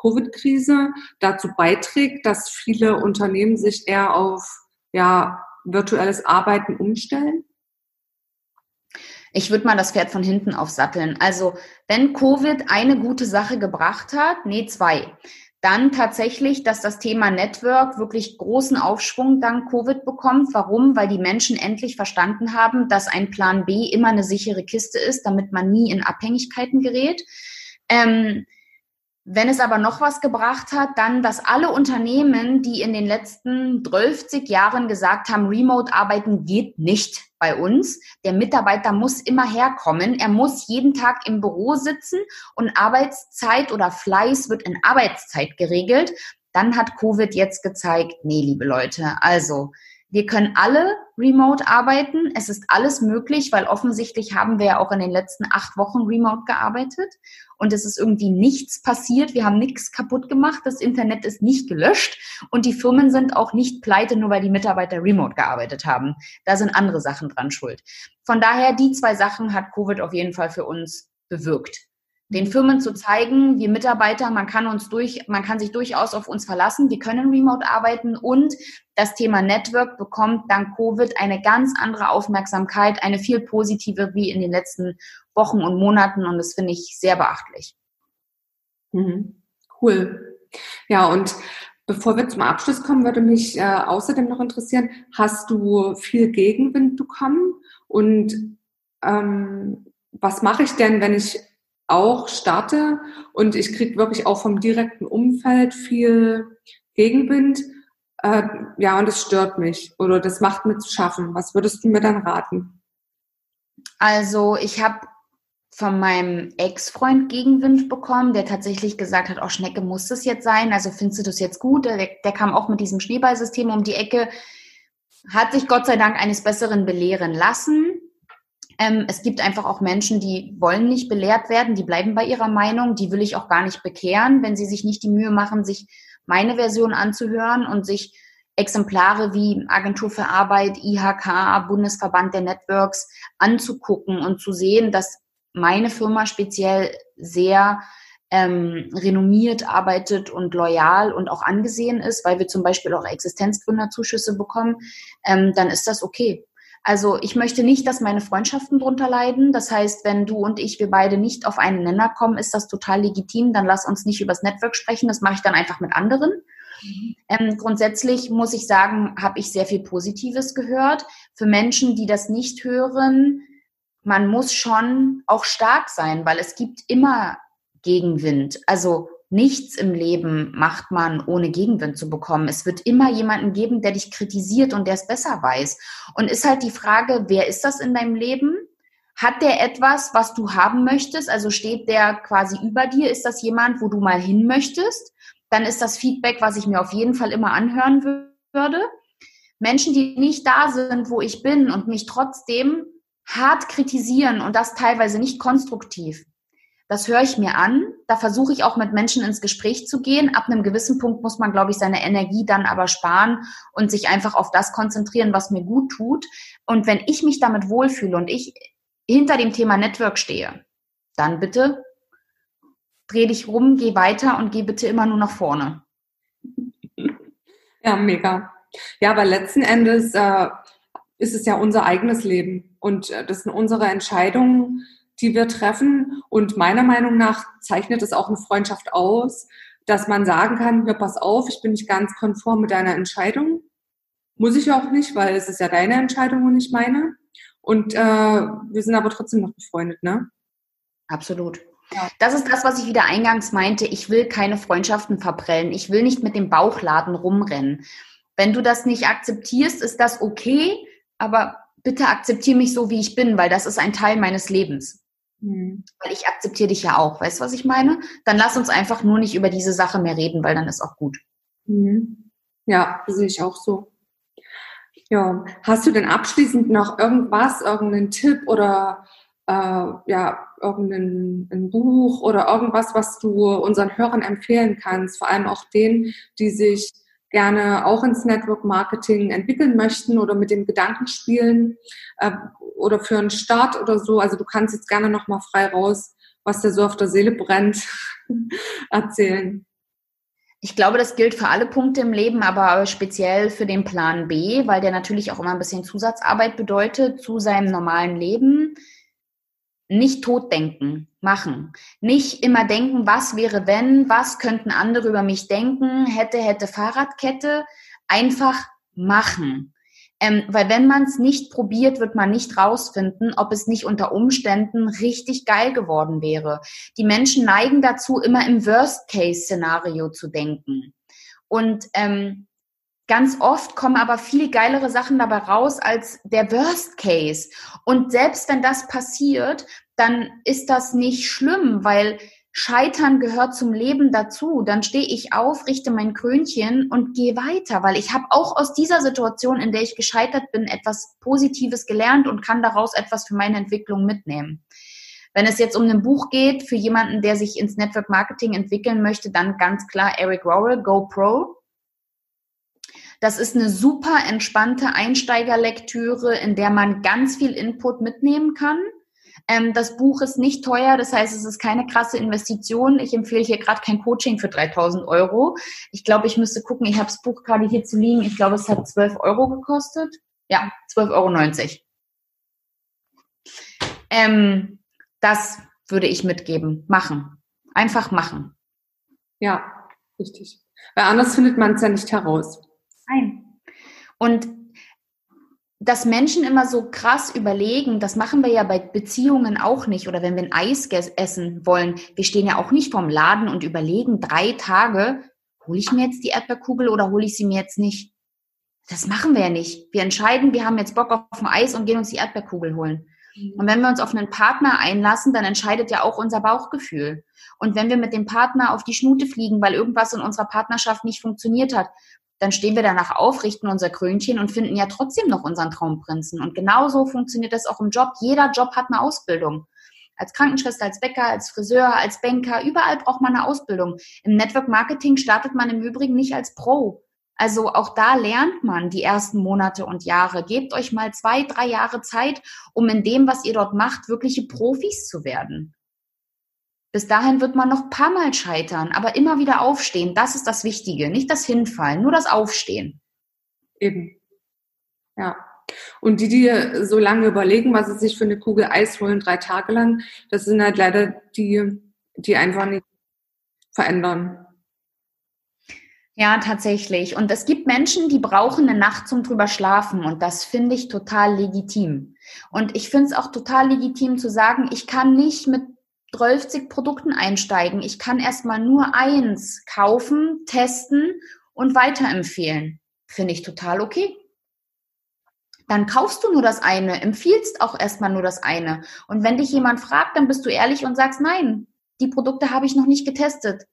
Covid-Krise dazu beiträgt, dass viele Unternehmen sich eher auf ja, virtuelles Arbeiten umstellen? Ich würde mal das Pferd von hinten aufsatteln. Also, wenn Covid eine gute Sache gebracht hat, nee, zwei. Dann tatsächlich, dass das Thema Network wirklich großen Aufschwung dank Covid bekommt. Warum? Weil die Menschen endlich verstanden haben, dass ein Plan B immer eine sichere Kiste ist, damit man nie in Abhängigkeiten gerät. Ähm, Wenn es aber noch was gebracht hat, dann, dass alle Unternehmen, die in den letzten 12 Jahren gesagt haben, Remote-Arbeiten geht nicht bei uns. Der Mitarbeiter muss immer herkommen. Er muss jeden Tag im Büro sitzen und Arbeitszeit oder Fleiß wird in Arbeitszeit geregelt. Dann hat Covid jetzt gezeigt, nee, liebe Leute, also wir können alle remote arbeiten. Es ist alles möglich, weil offensichtlich haben wir ja auch in den letzten acht Wochen remote gearbeitet und es ist irgendwie nichts passiert. Wir haben nichts kaputt gemacht. Das Internet ist nicht gelöscht und die Firmen sind auch nicht pleite, nur weil die Mitarbeiter remote gearbeitet haben. Da sind andere Sachen dran schuld. Von daher, die zwei Sachen hat Covid auf jeden Fall für uns bewirkt den Firmen zu zeigen, wir Mitarbeiter, man kann uns durch, man kann sich durchaus auf uns verlassen, wir können remote arbeiten und das Thema Network bekommt dank Covid eine ganz andere Aufmerksamkeit, eine viel positive wie in den letzten Wochen und Monaten und das finde ich sehr beachtlich. Mhm. Cool. Ja, und bevor wir zum Abschluss kommen, würde mich äh, außerdem noch interessieren, hast du viel Gegenwind bekommen und ähm, was mache ich denn, wenn ich auch starte und ich kriege wirklich auch vom direkten Umfeld viel Gegenwind. Äh, ja, und das stört mich oder das macht mir zu schaffen. Was würdest du mir dann raten? Also ich habe von meinem Ex-Freund Gegenwind bekommen, der tatsächlich gesagt hat, oh, Schnecke muss das jetzt sein, also findest du das jetzt gut? Der, der kam auch mit diesem Schneeballsystem um die Ecke, hat sich Gott sei Dank eines Besseren belehren lassen. Ähm, es gibt einfach auch Menschen, die wollen nicht belehrt werden, die bleiben bei ihrer Meinung, die will ich auch gar nicht bekehren, wenn sie sich nicht die Mühe machen, sich meine Version anzuhören und sich Exemplare wie Agentur für Arbeit, IHK, Bundesverband der Networks anzugucken und zu sehen, dass meine Firma speziell sehr ähm, renommiert arbeitet und loyal und auch angesehen ist, weil wir zum Beispiel auch Existenzgründerzuschüsse bekommen, ähm, dann ist das okay. Also ich möchte nicht, dass meine Freundschaften drunter leiden. Das heißt, wenn du und ich, wir beide nicht auf einen Nenner kommen, ist das total legitim. Dann lass uns nicht übers Network sprechen. Das mache ich dann einfach mit anderen. Mhm. Ähm, grundsätzlich muss ich sagen, habe ich sehr viel Positives gehört. Für Menschen, die das nicht hören, man muss schon auch stark sein, weil es gibt immer Gegenwind. Also Nichts im Leben macht man, ohne Gegenwind zu bekommen. Es wird immer jemanden geben, der dich kritisiert und der es besser weiß. Und ist halt die Frage, wer ist das in deinem Leben? Hat der etwas, was du haben möchtest? Also steht der quasi über dir? Ist das jemand, wo du mal hin möchtest? Dann ist das Feedback, was ich mir auf jeden Fall immer anhören würde. Menschen, die nicht da sind, wo ich bin und mich trotzdem hart kritisieren und das teilweise nicht konstruktiv, das höre ich mir an. Da versuche ich auch mit Menschen ins Gespräch zu gehen. Ab einem gewissen Punkt muss man, glaube ich, seine Energie dann aber sparen und sich einfach auf das konzentrieren, was mir gut tut. Und wenn ich mich damit wohlfühle und ich hinter dem Thema Network stehe, dann bitte dreh dich rum, geh weiter und geh bitte immer nur nach vorne. Ja, mega. Ja, aber letzten Endes äh, ist es ja unser eigenes Leben und äh, das sind unsere Entscheidungen die wir treffen. Und meiner Meinung nach zeichnet es auch eine Freundschaft aus, dass man sagen kann, hör, pass auf, ich bin nicht ganz konform mit deiner Entscheidung. Muss ich auch nicht, weil es ist ja deine Entscheidung und nicht meine. Und äh, wir sind aber trotzdem noch befreundet, ne? Absolut. Ja. Das ist das, was ich wieder eingangs meinte. Ich will keine Freundschaften verprellen. Ich will nicht mit dem Bauchladen rumrennen. Wenn du das nicht akzeptierst, ist das okay, aber bitte akzeptiere mich so, wie ich bin, weil das ist ein Teil meines Lebens. Mhm. Weil ich akzeptiere dich ja auch, weißt du, was ich meine? Dann lass uns einfach nur nicht über diese Sache mehr reden, weil dann ist auch gut. Mhm. Ja, sehe ich auch so. Ja, hast du denn abschließend noch irgendwas, irgendeinen Tipp oder äh, ja, irgendein Buch oder irgendwas, was du unseren Hörern empfehlen kannst, vor allem auch denen, die sich gerne auch ins Network Marketing entwickeln möchten oder mit dem Gedanken spielen äh, oder für einen Start oder so. Also du kannst jetzt gerne nochmal frei raus, was dir so auf der Seele brennt, erzählen. Ich glaube, das gilt für alle Punkte im Leben, aber speziell für den Plan B, weil der natürlich auch immer ein bisschen Zusatzarbeit bedeutet zu seinem normalen Leben nicht totdenken, machen. Nicht immer denken, was wäre wenn, was könnten andere über mich denken, hätte, hätte Fahrradkette. Einfach machen. Ähm, weil wenn man es nicht probiert, wird man nicht rausfinden, ob es nicht unter Umständen richtig geil geworden wäre. Die Menschen neigen dazu, immer im Worst-Case-Szenario zu denken. Und ähm, ganz oft kommen aber viel geilere Sachen dabei raus als der Worst Case. Und selbst wenn das passiert, dann ist das nicht schlimm, weil Scheitern gehört zum Leben dazu. Dann stehe ich auf, richte mein Krönchen und gehe weiter, weil ich habe auch aus dieser Situation, in der ich gescheitert bin, etwas Positives gelernt und kann daraus etwas für meine Entwicklung mitnehmen. Wenn es jetzt um ein Buch geht, für jemanden, der sich ins Network Marketing entwickeln möchte, dann ganz klar Eric Rowell, GoPro. Das ist eine super entspannte Einsteigerlektüre, in der man ganz viel Input mitnehmen kann ähm, das Buch ist nicht teuer, das heißt, es ist keine krasse Investition. Ich empfehle hier gerade kein Coaching für 3000 Euro. Ich glaube, ich müsste gucken, ich habe das Buch gerade hier zu liegen. Ich glaube, es hat 12 Euro gekostet. Ja, 12,90 Euro. Ähm, das würde ich mitgeben. Machen. Einfach machen. Ja, richtig. Weil anders findet man es ja nicht heraus. Nein. Und dass Menschen immer so krass überlegen, das machen wir ja bei Beziehungen auch nicht oder wenn wir ein Eis essen wollen, wir stehen ja auch nicht vorm Laden und überlegen drei Tage, hole ich mir jetzt die Erdbeerkugel oder hole ich sie mir jetzt nicht? Das machen wir ja nicht. Wir entscheiden, wir haben jetzt Bock auf ein Eis und gehen uns die Erdbeerkugel holen. Mhm. Und wenn wir uns auf einen Partner einlassen, dann entscheidet ja auch unser Bauchgefühl. Und wenn wir mit dem Partner auf die Schnute fliegen, weil irgendwas in unserer Partnerschaft nicht funktioniert hat, dann stehen wir danach auf, richten unser Krönchen und finden ja trotzdem noch unseren Traumprinzen. Und genauso funktioniert das auch im Job. Jeder Job hat eine Ausbildung. Als Krankenschwester, als Bäcker, als Friseur, als Banker, überall braucht man eine Ausbildung. Im Network Marketing startet man im Übrigen nicht als Pro. Also auch da lernt man die ersten Monate und Jahre. Gebt euch mal zwei, drei Jahre Zeit, um in dem, was ihr dort macht, wirkliche Profis zu werden. Bis dahin wird man noch ein paar Mal scheitern, aber immer wieder aufstehen. Das ist das Wichtige. Nicht das Hinfallen, nur das Aufstehen. Eben. Ja. Und die, die so lange überlegen, was sie sich für eine Kugel Eis holen, drei Tage lang, das sind halt leider die, die einfach nicht verändern. Ja, tatsächlich. Und es gibt Menschen, die brauchen eine Nacht zum drüber schlafen. Und das finde ich total legitim. Und ich finde es auch total legitim zu sagen, ich kann nicht mit 12 Produkten einsteigen. Ich kann erstmal nur eins kaufen, testen und weiterempfehlen. Finde ich total okay. Dann kaufst du nur das eine, empfiehlst auch erstmal nur das eine. Und wenn dich jemand fragt, dann bist du ehrlich und sagst, nein, die Produkte habe ich noch nicht getestet.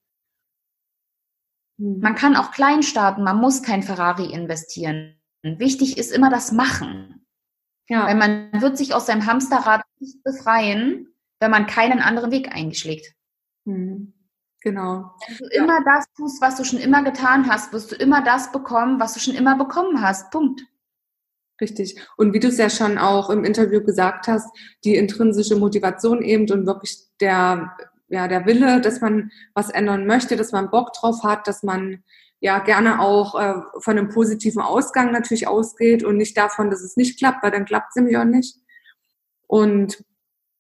Hm. Man kann auch klein starten, man muss kein Ferrari investieren. Wichtig ist immer das Machen. Ja. Weil man wird sich aus seinem Hamsterrad nicht befreien, wenn man keinen anderen Weg eingeschlägt. Mhm. Genau. Wenn du ja. immer das tust, was du schon immer getan hast, wirst du immer das bekommen, was du schon immer bekommen hast. Punkt. Richtig. Und wie du es ja schon auch im Interview gesagt hast, die intrinsische Motivation eben und wirklich der, ja, der Wille, dass man was ändern möchte, dass man Bock drauf hat, dass man ja gerne auch äh, von einem positiven Ausgang natürlich ausgeht und nicht davon, dass es nicht klappt, weil dann klappt es nämlich auch nicht. Und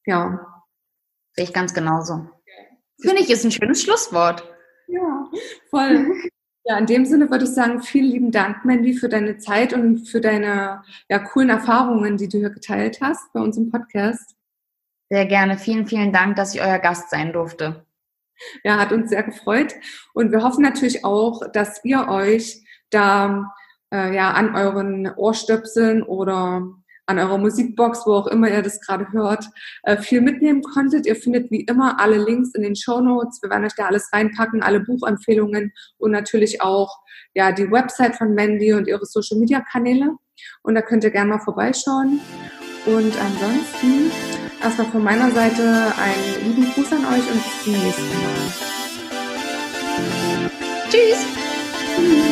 ja, Sehe ich ganz genauso. Finde ich, ist ein schönes Schlusswort. Ja, voll. Ja, in dem Sinne würde ich sagen, vielen lieben Dank, Mandy, für deine Zeit und für deine ja, coolen Erfahrungen, die du hier geteilt hast bei uns im Podcast. Sehr gerne. Vielen, vielen Dank, dass ich euer Gast sein durfte. Ja, hat uns sehr gefreut. Und wir hoffen natürlich auch, dass ihr euch da äh, ja an euren Ohrstöpseln oder an eurer Musikbox, wo auch immer ihr das gerade hört, äh, viel mitnehmen konntet. Ihr findet wie immer alle Links in den Show Notes. Wir werden euch da alles reinpacken, alle Buchempfehlungen und natürlich auch ja die Website von Mandy und ihre Social Media Kanäle. Und da könnt ihr gerne mal vorbeischauen. Und ansonsten erstmal von meiner Seite einen lieben Gruß an euch und bis zum nächsten Mal. Tschüss. Tschüss.